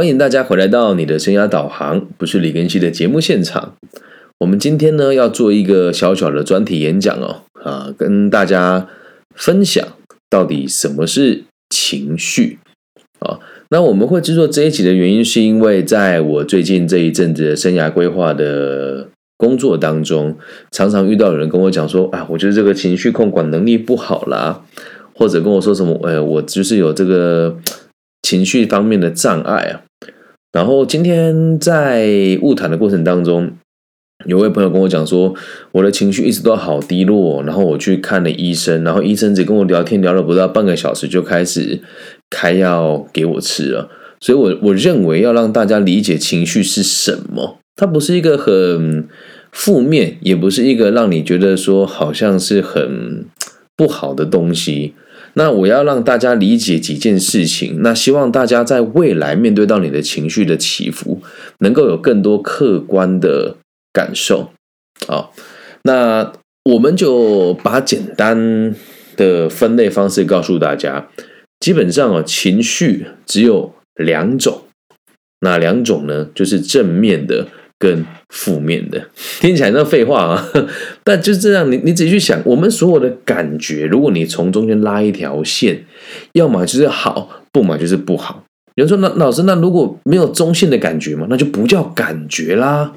欢迎大家回来到你的生涯导航，不是李根熙的节目现场。我们今天呢要做一个小小的专题演讲哦，啊，跟大家分享到底什么是情绪啊。那我们会制作这一集的原因，是因为在我最近这一阵子的生涯规划的工作当中，常常遇到有人跟我讲说，啊，我觉得这个情绪控管能力不好啦，或者跟我说什么，哎，我就是有这个。情绪方面的障碍啊，然后今天在物谈的过程当中，有位朋友跟我讲说，我的情绪一直都好低落，然后我去看了医生，然后医生只跟我聊天聊了不到半个小时，就开始开药给我吃了。所以，我我认为要让大家理解情绪是什么，它不是一个很负面，也不是一个让你觉得说好像是很不好的东西。那我要让大家理解几件事情，那希望大家在未来面对到你的情绪的起伏，能够有更多客观的感受。好，那我们就把简单的分类方式告诉大家。基本上啊，情绪只有两种，哪两种呢？就是正面的。跟负面的听起来那废话啊，但就是这样。你你仔细去想，我们所有的感觉，如果你从中间拉一条线，要么就是好，不嘛就是不好。有人说，那老师，那如果没有中性的感觉嘛，那就不叫感觉啦，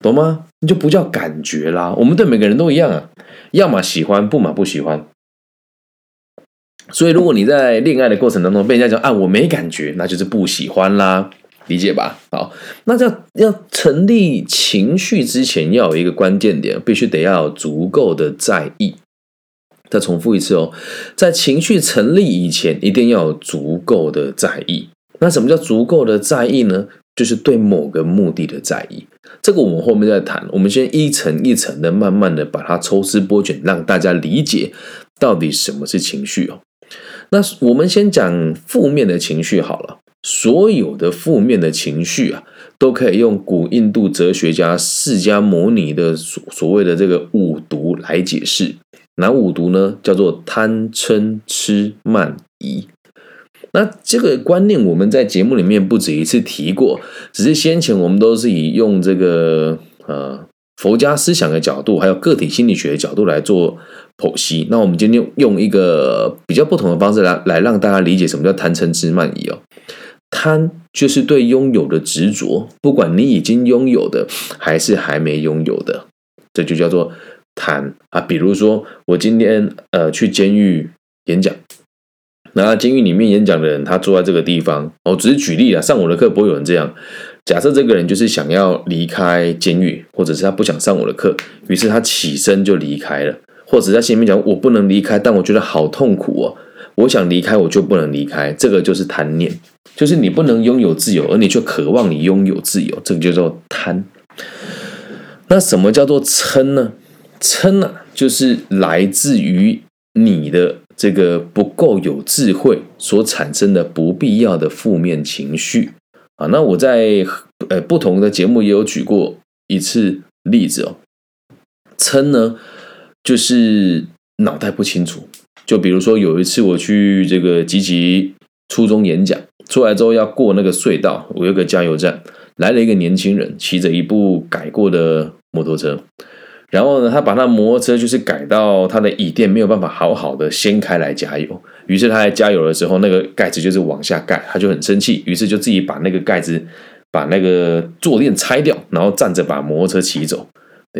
懂吗？那就不叫感觉啦。我们对每个人都一样啊，要么喜欢，不嘛不喜欢。所以，如果你在恋爱的过程当中被人家讲啊，我没感觉，那就是不喜欢啦。理解吧，好，那要要成立情绪之前，要有一个关键点，必须得要有足够的在意。再重复一次哦，在情绪成立以前，一定要有足够的在意。那什么叫足够的在意呢？就是对某个目的的在意。这个我们后面再谈。我们先一层一层的，慢慢的把它抽丝剥茧，让大家理解到底什么是情绪哦。那我们先讲负面的情绪好了。所有的负面的情绪啊，都可以用古印度哲学家释迦牟尼的所所谓的这个五毒来解释。哪五毒呢？叫做贪嗔痴慢疑。那这个观念我们在节目里面不止一次提过，只是先前我们都是以用这个呃佛家思想的角度，还有个体心理学的角度来做剖析。那我们今天用一个比较不同的方式来来让大家理解什么叫贪嗔痴慢疑哦。贪就是对拥有的执着，不管你已经拥有的还是还没拥有的，这就叫做贪啊。比如说，我今天呃去监狱演讲，那监狱里面演讲的人，他坐在这个地方，我只是举例啊，上我的课不会有人这样。假设这个人就是想要离开监狱，或者是他不想上我的课，于是他起身就离开了，或者在心里面讲我不能离开，但我觉得好痛苦哦。我想离开，我就不能离开，这个就是贪念，就是你不能拥有自由，而你却渴望你拥有自由，这个叫做贪。那什么叫做嗔呢？嗔呢，就是来自于你的这个不够有智慧所产生的不必要的负面情绪啊。那我在呃不同的节目也有举过一次例子哦。嗔呢，就是脑袋不清楚。就比如说有一次我去这个吉吉初中演讲，出来之后要过那个隧道，我有个加油站，来了一个年轻人，骑着一部改过的摩托车，然后呢，他把那摩托车就是改到他的椅垫没有办法好好的掀开来加油，于是他在加油的时候，那个盖子就是往下盖，他就很生气，于是就自己把那个盖子把那个坐垫拆掉，然后站着把摩托车骑走，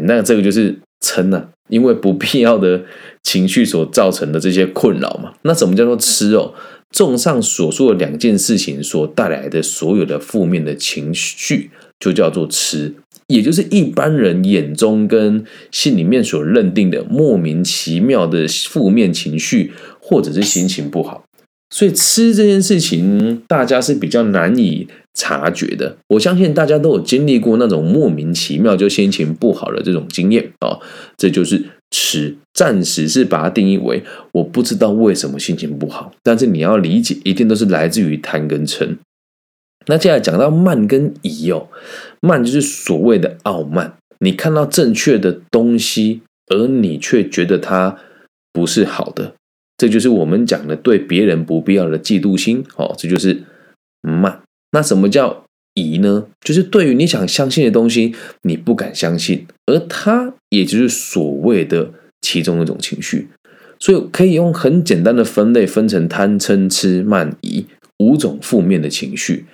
那这个就是撑啊。因为不必要的情绪所造成的这些困扰嘛，那什么叫做吃哦？综上所述的两件事情所带来的所有的负面的情绪，就叫做吃，也就是一般人眼中跟心里面所认定的莫名其妙的负面情绪，或者是心情不好。所以吃这件事情，大家是比较难以察觉的。我相信大家都有经历过那种莫名其妙就心情不好的这种经验啊，这就是吃。暂时是把它定义为我不知道为什么心情不好，但是你要理解，一定都是来自于贪跟嗔。那接下来讲到慢跟疑哦，慢就是所谓的傲慢，你看到正确的东西，而你却觉得它不是好的。这就是我们讲的对别人不必要的嫉妒心，哦，这就是慢。那什么叫疑呢？就是对于你想相信的东西，你不敢相信，而它也就是所谓的其中一种情绪。所以可以用很简单的分类分成贪嗔痴慢疑五种负面的情绪。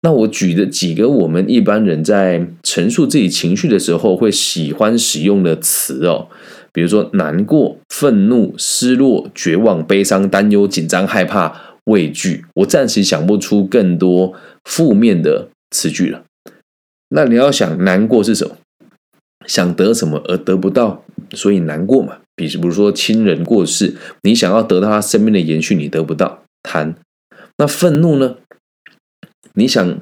那我举的几个我们一般人在陈述自己情绪的时候会喜欢使用的词哦，比如说难过、愤怒、失落、绝望、悲伤、担忧、紧张、害怕、畏惧。我暂时想不出更多负面的词句了。那你要想难过是什么？想得什么而得不到，所以难过嘛。比如说亲人过世，你想要得到他生命的延续，你得不到，贪。那愤怒呢？你想，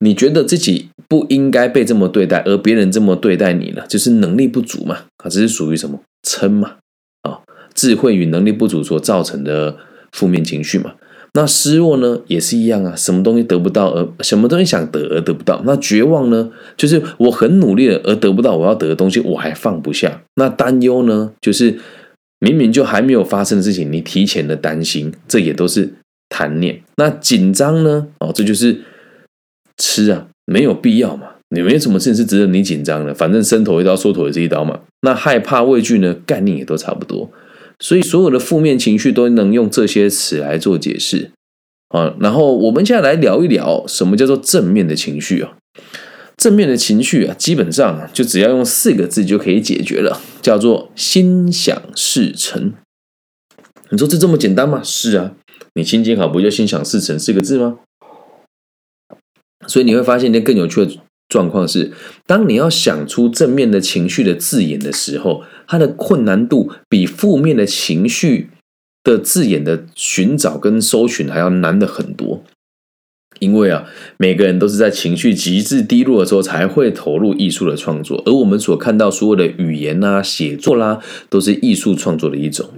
你觉得自己不应该被这么对待，而别人这么对待你呢，就是能力不足嘛？啊，这是属于什么嗔嘛？啊，智慧与能力不足所造成的负面情绪嘛？那失落呢，也是一样啊，什么东西得不到，而什么东西想得而得不到？那绝望呢，就是我很努力了而得不到我要得的东西，我还放不下。那担忧呢，就是明明就还没有发生的事情，你提前的担心，这也都是贪念。那紧张呢？哦，这就是。吃啊，没有必要嘛，你没什么事情是值得你紧张的，反正伸头一刀，缩头也是一刀嘛。那害怕、畏惧呢，概念也都差不多。所以所有的负面情绪都能用这些词来做解释啊。然后我们现在来聊一聊，什么叫做正面的情绪啊？正面的情绪啊，基本上就只要用四个字就可以解决了，叫做心想事成。你说这这么简单吗？是啊，你心情好不就心想事成四个字吗？所以你会发现一件更有趣的状况是，当你要想出正面的情绪的字眼的时候，它的困难度比负面的情绪的字眼的寻找跟搜寻还要难的很多。因为啊，每个人都是在情绪极致低落的时候才会投入艺术的创作，而我们所看到所有的语言啊、写作啦，都是艺术创作的一种。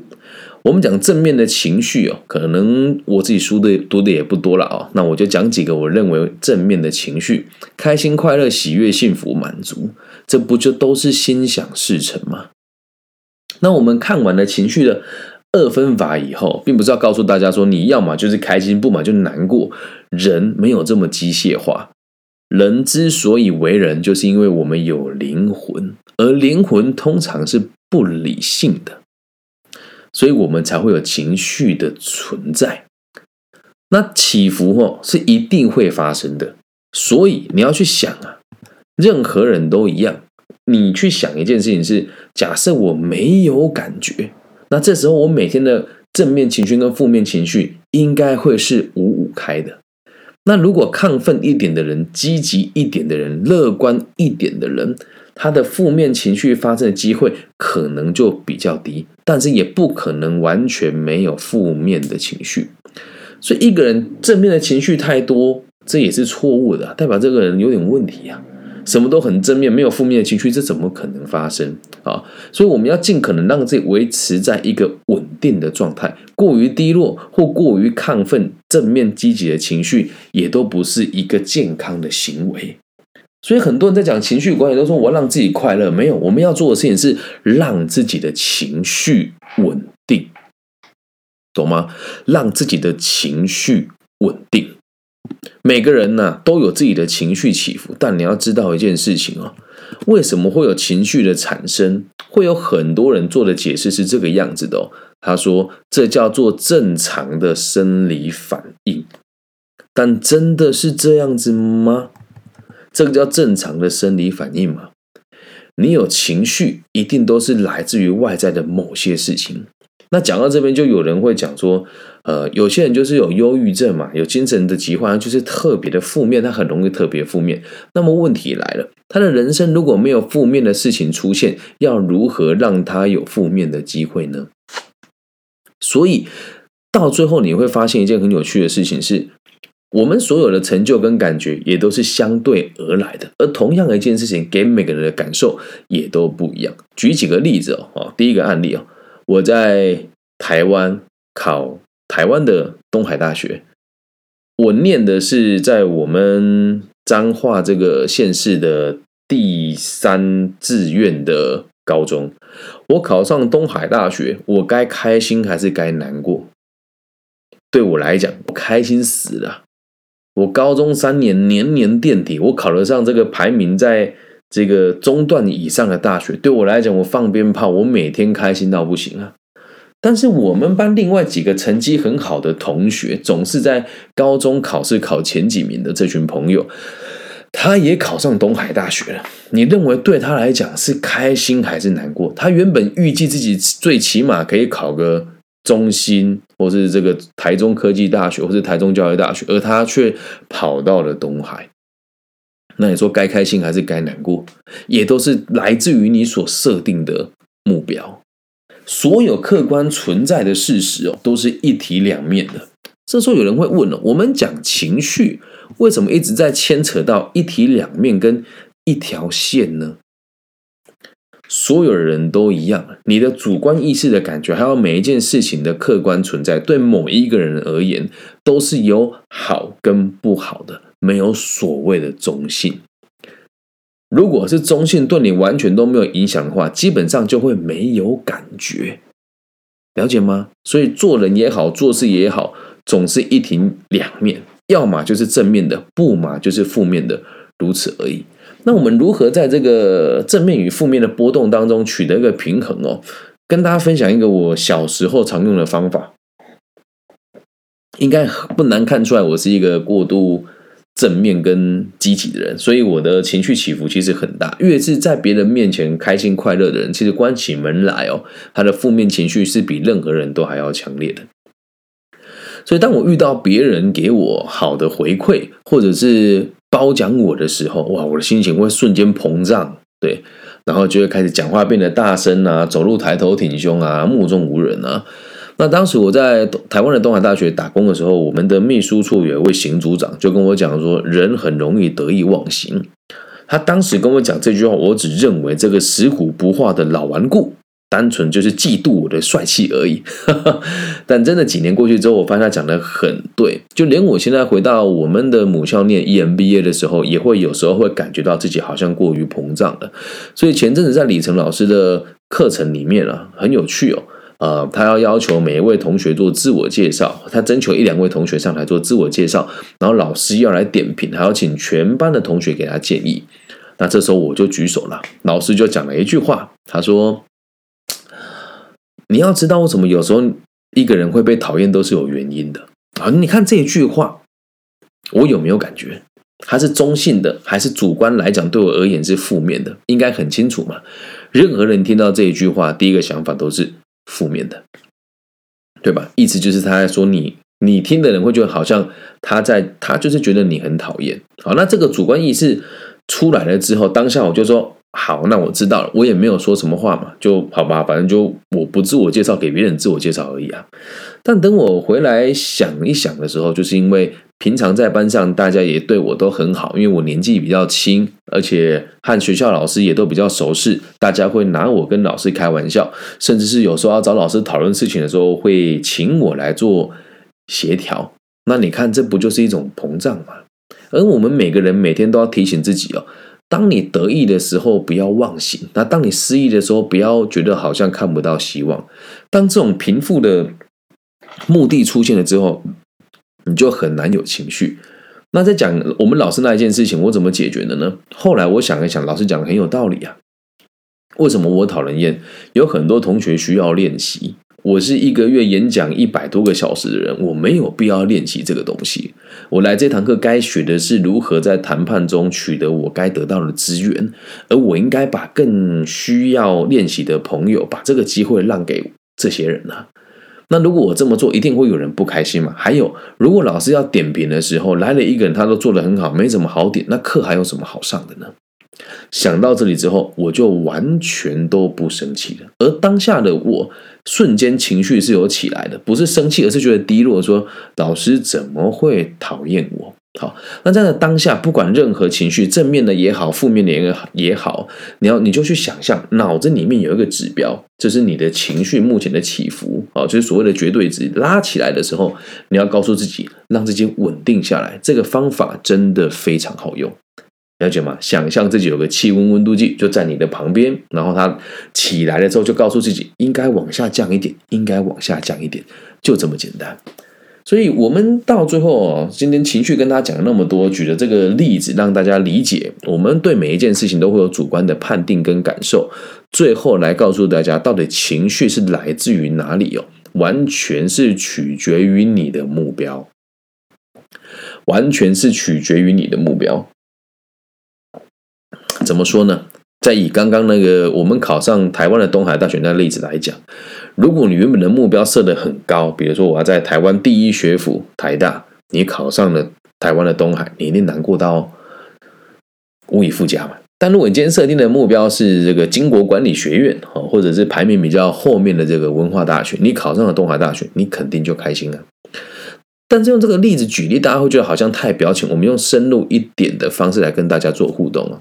我们讲正面的情绪哦，可能我自己书的读的也不多了啊，那我就讲几个我认为正面的情绪：开心、快乐、喜悦、幸福、满足，这不就都是心想事成吗？那我们看完了情绪的二分法以后，并不是要告诉大家说你要么就是开心，不嘛就难过。人没有这么机械化，人之所以为人，就是因为我们有灵魂，而灵魂通常是不理性的。所以我们才会有情绪的存在，那起伏哦是一定会发生的。所以你要去想啊，任何人都一样。你去想一件事情是：假设我没有感觉，那这时候我每天的正面情绪跟负面情绪应该会是五五开的。那如果亢奋一点的人、积极一点的人、乐观一点的人。他的负面情绪发生的机会可能就比较低，但是也不可能完全没有负面的情绪。所以一个人正面的情绪太多，这也是错误的，代表这个人有点问题啊。什么都很正面，没有负面的情绪，这怎么可能发生啊？所以我们要尽可能让自己维持在一个稳定的状态。过于低落或过于亢奋，正面积极的情绪也都不是一个健康的行为。所以很多人在讲情绪管理，都说我要让自己快乐。没有，我们要做的事情是让自己的情绪稳定，懂吗？让自己的情绪稳定。每个人呢都有自己的情绪起伏，但你要知道一件事情哦，为什么会有情绪的产生？会有很多人做的解释是这个样子的哦。他说这叫做正常的生理反应，但真的是这样子吗？这个叫正常的生理反应嘛？你有情绪，一定都是来自于外在的某些事情。那讲到这边，就有人会讲说，呃，有些人就是有忧郁症嘛，有精神的疾患，就是特别的负面，他很容易特别负面。那么问题来了，他的人生如果没有负面的事情出现，要如何让他有负面的机会呢？所以到最后，你会发现一件很有趣的事情是。我们所有的成就跟感觉也都是相对而来的，而同样一件事情给每个人的感受也都不一样。举几个例子哦，第一个案例哦，我在台湾考台湾的东海大学，我念的是在我们彰化这个县市的第三志愿的高中，我考上东海大学，我该开心还是该难过？对我来讲，我开心死了。我高中三年年年垫底，我考得上这个排名在这个中段以上的大学，对我来讲，我放鞭炮，我每天开心到不行啊。但是我们班另外几个成绩很好的同学，总是在高中考试考前几名的这群朋友，他也考上东海大学了。你认为对他来讲是开心还是难过？他原本预计自己最起码可以考个。中心，或是这个台中科技大学，或是台中教育大学，而他却跑到了东海。那你说该开心还是该难过？也都是来自于你所设定的目标。所有客观存在的事实哦，都是一体两面的。这时候有人会问了：我们讲情绪，为什么一直在牵扯到一体两面跟一条线呢？所有人都一样，你的主观意识的感觉，还有每一件事情的客观存在，对某一个人而言，都是有好跟不好的，没有所谓的中性。如果是中性，对你完全都没有影响的话，基本上就会没有感觉，了解吗？所以做人也好，做事也好，总是一体两面，要么就是正面的，不嘛就是负面的，如此而已。那我们如何在这个正面与负面的波动当中取得一个平衡哦？跟大家分享一个我小时候常用的方法，应该不难看出来，我是一个过度正面跟积极的人，所以我的情绪起伏其实很大。越是在别人面前开心快乐的人，其实关起门来哦，他的负面情绪是比任何人都还要强烈的。所以当我遇到别人给我好的回馈，或者是褒奖我的时候，哇，我的心情会瞬间膨胀，对，然后就会开始讲话变得大声啊，走路抬头挺胸啊，目中无人啊。那当时我在台湾的东海大学打工的时候，我们的秘书处有一位行组长就跟我讲说，人很容易得意忘形。他当时跟我讲这句话，我只认为这个死虎不化的老顽固。单纯就是嫉妒我的帅气而已，但真的几年过去之后，我发现他讲的很对。就连我现在回到我们的母校念 EMBA 的时候，也会有时候会感觉到自己好像过于膨胀了。所以前阵子在李成老师的课程里面啊，很有趣哦。呃，他要要求每一位同学做自我介绍，他征求一两位同学上台做自我介绍，然后老师要来点评，还要请全班的同学给他建议。那这时候我就举手了，老师就讲了一句话，他说。你要知道，为什么有时候一个人会被讨厌，都是有原因的啊！你看这一句话，我有没有感觉？它是中性的，还是主观来讲对我而言是负面的？应该很清楚嘛。任何人听到这一句话，第一个想法都是负面的，对吧？意思就是他在说你，你听的人会觉得好像他在，他就是觉得你很讨厌。好，那这个主观意识出来了之后，当下我就说。好，那我知道了，我也没有说什么话嘛，就好吧，反正就我不自我介绍，给别人自我介绍而已啊。但等我回来想一想的时候，就是因为平常在班上大家也对我都很好，因为我年纪比较轻，而且和学校老师也都比较熟识，大家会拿我跟老师开玩笑，甚至是有时候要找老师讨论事情的时候，会请我来做协调。那你看，这不就是一种膨胀吗？而我们每个人每天都要提醒自己哦。当你得意的时候，不要忘形；那当你失意的时候，不要觉得好像看不到希望。当这种贫富的目的出现了之后，你就很难有情绪。那在讲我们老师那一件事情，我怎么解决的呢？后来我想一想，老师讲的很有道理啊。为什么我讨人厌？有很多同学需要练习。我是一个月演讲一百多个小时的人，我没有必要练习这个东西。我来这堂课该学的是如何在谈判中取得我该得到的资源，而我应该把更需要练习的朋友把这个机会让给这些人呢？那如果我这么做，一定会有人不开心嘛？还有，如果老师要点评的时候来了一个人，他都做得很好，没什么好点，那课还有什么好上的呢？想到这里之后，我就完全都不生气了。而当下的我，瞬间情绪是有起来的，不是生气，而是觉得低落。说老师怎么会讨厌我？好，那在当下，不管任何情绪，正面的也好，负面的也也好，你要你就去想象，脑子里面有一个指标，这是你的情绪目前的起伏啊，就是所谓的绝对值拉起来的时候，你要告诉自己，让自己稳定下来。这个方法真的非常好用。了解吗？想象自己有个气温温度计就在你的旁边，然后它起来了之后，就告诉自己应该往下降一点，应该往下降一点，就这么简单。所以，我们到最后哦，今天情绪跟大家讲了那么多，举的这个例子让大家理解，我们对每一件事情都会有主观的判定跟感受。最后来告诉大家，到底情绪是来自于哪里哦？完全是取决于你的目标，完全是取决于你的目标。怎么说呢？再以刚刚那个我们考上台湾的东海大学那例子来讲，如果你原本的目标设得很高，比如说我要在台湾第一学府台大，你考上了台湾的东海，你一定难过到无以复加嘛。但如果你今天设定的目标是这个经国管理学院哦，或者是排名比较后面的这个文化大学，你考上了东海大学，你肯定就开心了。但是用这个例子举例，大家会觉得好像太表浅。我们用深入一点的方式来跟大家做互动了。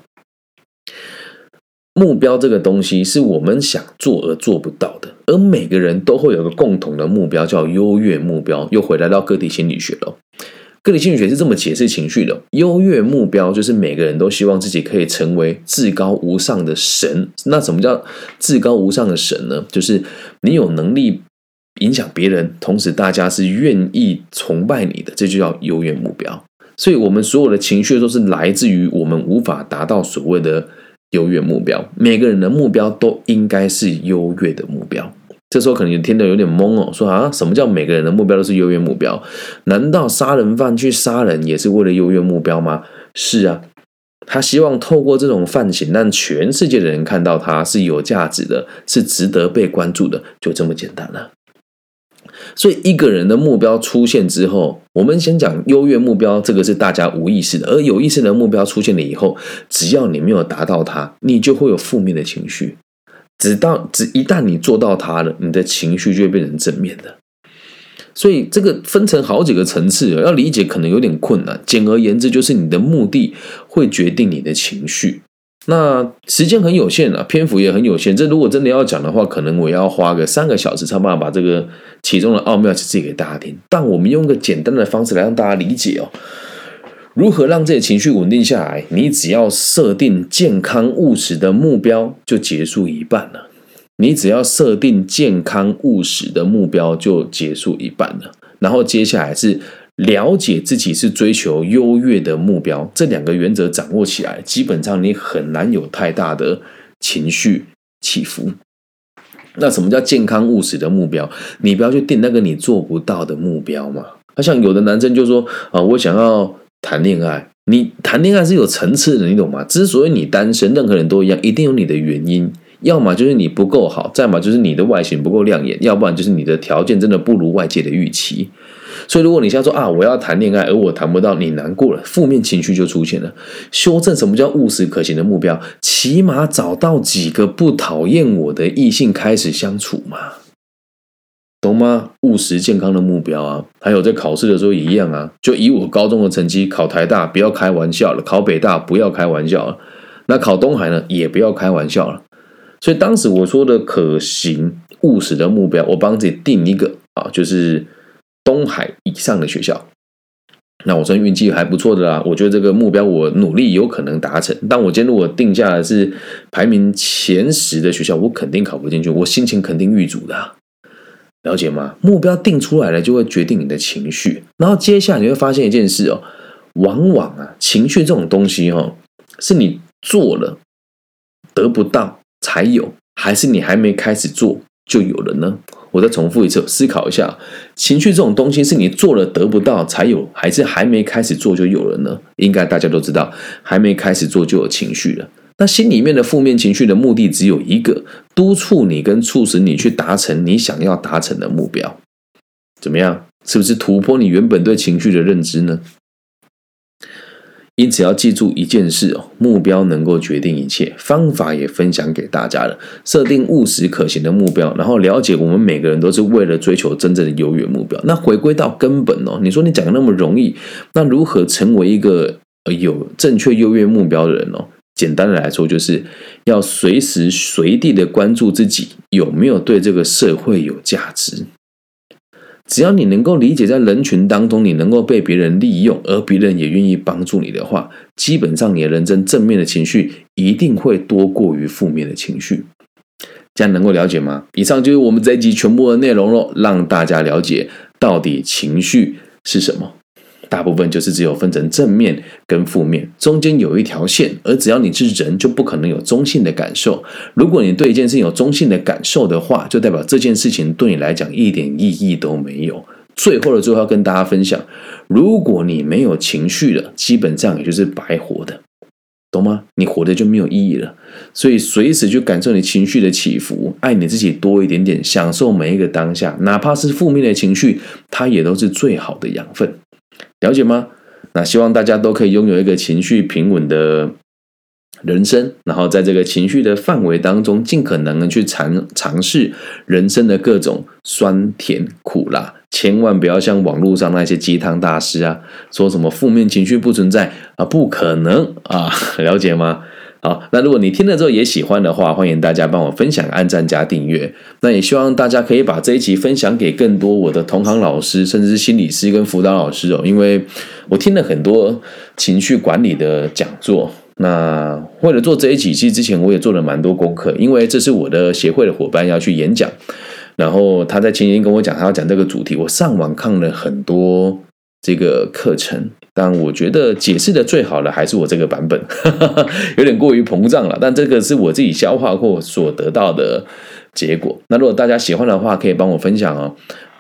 目标这个东西是我们想做而做不到的，而每个人都会有个共同的目标，叫优越目标。又回来到个体心理学了，个体心理学是这么解释情绪的：优越目标就是每个人都希望自己可以成为至高无上的神。那什么叫至高无上的神呢？就是你有能力影响别人，同时大家是愿意崇拜你的，这就叫优越目标。所以，我们所有的情绪都是来自于我们无法达到所谓的。优越目标，每个人的目标都应该是优越的目标。这时候可能听得有点懵哦，说啊，什么叫每个人的目标都是优越目标？难道杀人犯去杀人也是为了优越目标吗？是啊，他希望透过这种犯行，让全世界的人看到他是有价值的，是值得被关注的，就这么简单了。所以一个人的目标出现之后，我们先讲优越目标，这个是大家无意识的；而有意识的目标出现了以后，只要你没有达到它，你就会有负面的情绪。直到只一旦你做到它了，你的情绪就会变成正面的。所以这个分成好几个层次，要理解可能有点困难。简而言之，就是你的目的会决定你的情绪。那时间很有限啊，篇幅也很有限。这如果真的要讲的话，可能我要花个三个小时，才办法把这个其中的奥妙解释给大家听。但我们用一个简单的方式来让大家理解哦，如何让这些情绪稳定下来？你只要设定健康务实的目标，就结束一半了。你只要设定健康务实的目标，就结束一半了。然后接下来是。了解自己是追求优越的目标，这两个原则掌握起来，基本上你很难有太大的情绪起伏。那什么叫健康务实的目标？你不要去定那个你做不到的目标嘛。那像有的男生就说啊，我想要谈恋爱。你谈恋爱是有层次的，你懂吗？之所以你单身，任何人都一样，一定有你的原因。要么就是你不够好，再么就是你的外形不够亮眼，要不然就是你的条件真的不如外界的预期。所以，如果你现在说啊，我要谈恋爱，而我谈不到，你难过了，负面情绪就出现了。修正什么叫务实可行的目标？起码找到几个不讨厌我的异性开始相处嘛，懂吗？务实健康的目标啊，还有在考试的时候一样啊。就以我高中的成绩，考台大不要开玩笑了，考北大不要开玩笑了，那考东海呢也不要开玩笑了。所以当时我说的可行务实的目标，我帮自己定一个啊，就是。东海以上的学校，那我算运气还不错的啦。我觉得这个目标我努力有可能达成。但我今天如果定下的是排名前十的学校，我肯定考不进去，我心情肯定郁卒的。了解吗？目标定出来了，就会决定你的情绪。然后接下来你会发现一件事哦，往往啊，情绪这种东西哈，是你做了得不到才有，还是你还没开始做就有了呢？我再重复一次，思考一下，情绪这种东西是你做了得不到才有，还是还没开始做就有了呢？应该大家都知道，还没开始做就有情绪了。那心里面的负面情绪的目的只有一个：督促你跟促使你去达成你想要达成的目标。怎么样？是不是突破你原本对情绪的认知呢？因此要记住一件事哦，目标能够决定一切，方法也分享给大家了。设定务实可行的目标，然后了解我们每个人都是为了追求真正的优越目标。那回归到根本哦，你说你讲的那么容易，那如何成为一个有正确优越目标的人哦？简单的来说，就是要随时随地的关注自己有没有对这个社会有价值。只要你能够理解，在人群当中，你能够被别人利用，而别人也愿意帮助你的话，基本上你的人生正面的情绪一定会多过于负面的情绪。这样能够了解吗？以上就是我们这一集全部的内容喽，让大家了解到底情绪是什么？大部分就是只有分成正面跟负面，中间有一条线。而只要你是人，就不可能有中性的感受。如果你对一件事情有中性的感受的话，就代表这件事情对你来讲一点意义都没有。最后的最后要跟大家分享，如果你没有情绪了，基本上也就是白活的，懂吗？你活的就没有意义了。所以随时去感受你情绪的起伏，爱你自己多一点点，享受每一个当下，哪怕是负面的情绪，它也都是最好的养分。了解吗？那希望大家都可以拥有一个情绪平稳的人生，然后在这个情绪的范围当中，尽可能的去尝尝试人生的各种酸甜苦辣。千万不要像网络上那些鸡汤大师啊，说什么负面情绪不存在啊，不可能啊，了解吗？好，那如果你听了之后也喜欢的话，欢迎大家帮我分享、按赞加订阅。那也希望大家可以把这一集分享给更多我的同行老师，甚至是心理师跟辅导老师哦。因为我听了很多情绪管理的讲座。那为了做这一集，其实之前我也做了蛮多功课，因为这是我的协会的伙伴要去演讲，然后他在前天跟我讲他要讲这个主题，我上网看了很多这个课程。但我觉得解释的最好的还是我这个版本，有点过于膨胀了。但这个是我自己消化过所得到的结果。那如果大家喜欢的话，可以帮我分享哦。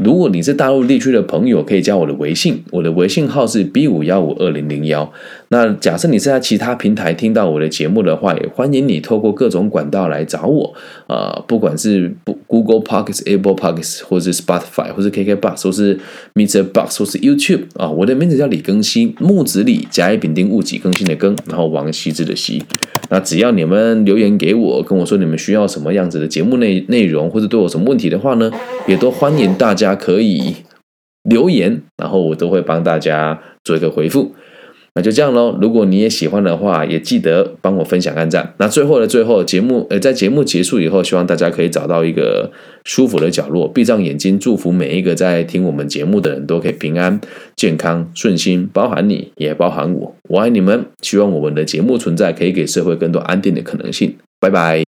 如果你是大陆地区的朋友，可以加我的微信，我的微信号是 B 五幺五二零零幺。那假设你是在其他平台听到我的节目的话，也欢迎你透过各种管道来找我啊，不管是不 Google Podcast、Apple Podcast，或者是 Spotify，或是 KK Box，或是 Mr. Box，或是 YouTube 啊。我的名字叫李更新，木子李，甲乙丙丁戊己更新的更，然后王羲之的羲。那只要你们留言给我，跟我说你们需要什么样子的节目内内容，或者对我什么问题的话呢，也都欢迎大家家可以留言，然后我都会帮大家做一个回复。那就这样喽。如果你也喜欢的话，也记得帮我分享、按赞。那最后的最后，节目呃，在节目结束以后，希望大家可以找到一个舒服的角落，闭上眼睛，祝福每一个在听我们节目的人都可以平安、健康、顺心，包含你也包含我。我爱你们，希望我们的节目存在可以给社会更多安定的可能性。拜拜。